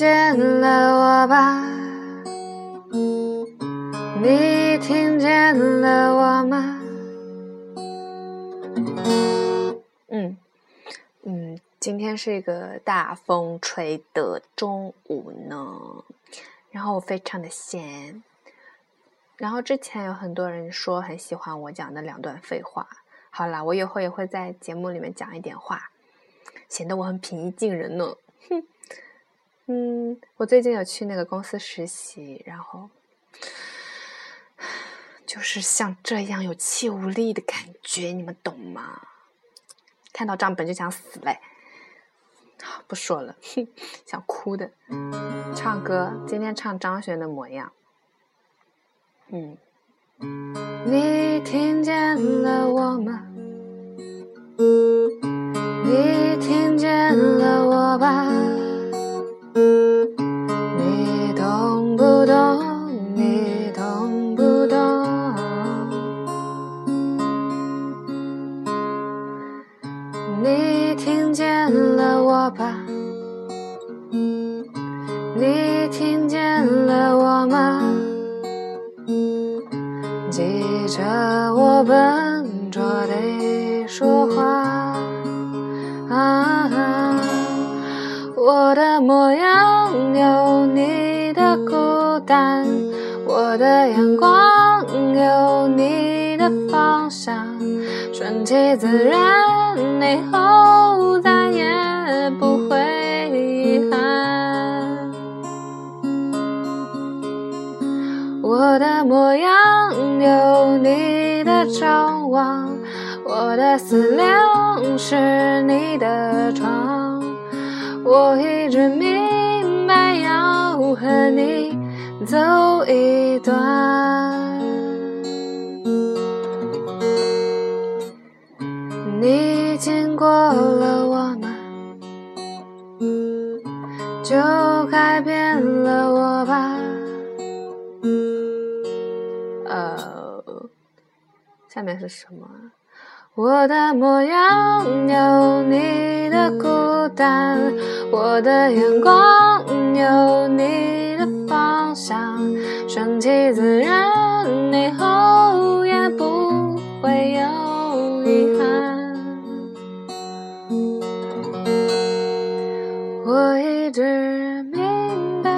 见了我吧？你听见了我吗？嗯嗯，今天是一个大风吹的中午呢，然后我非常的闲。然后之前有很多人说很喜欢我讲的两段废话，好啦，我以后也会在节目里面讲一点话，显得我很平易近人呢。哼，嗯，我最近有去那个公司实习，然后就是像这样有气无力的感觉，你们懂吗？看到账本就想死嘞！不说了，哼，想哭的。唱歌，今天唱张悬的模样。嗯，你听见了我吗？了我吧？你听见了我吗？记着我笨拙的说话，啊，我的模样有你的孤单，我的阳光有你的方向，顺其自然，以我的模样有你的张望，我的思量是你的床。我一直明白要和你走一段。你经过了我吗？就改变了我吧。呃，下面是什么？我的模样有你的孤单，我的眼光有你的方向，顺其自然，以后也不会有遗憾。我一直明白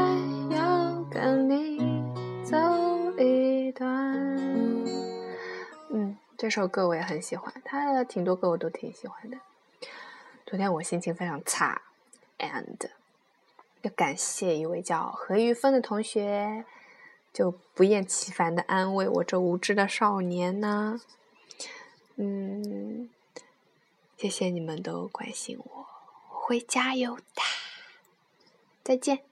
这首歌我也很喜欢，他的挺多歌我都挺喜欢的。昨天我心情非常差，and 要感谢一位叫何玉芬的同学，就不厌其烦的安慰我这无知的少年呢。嗯，谢谢你们都关心我，我会加油的。再见。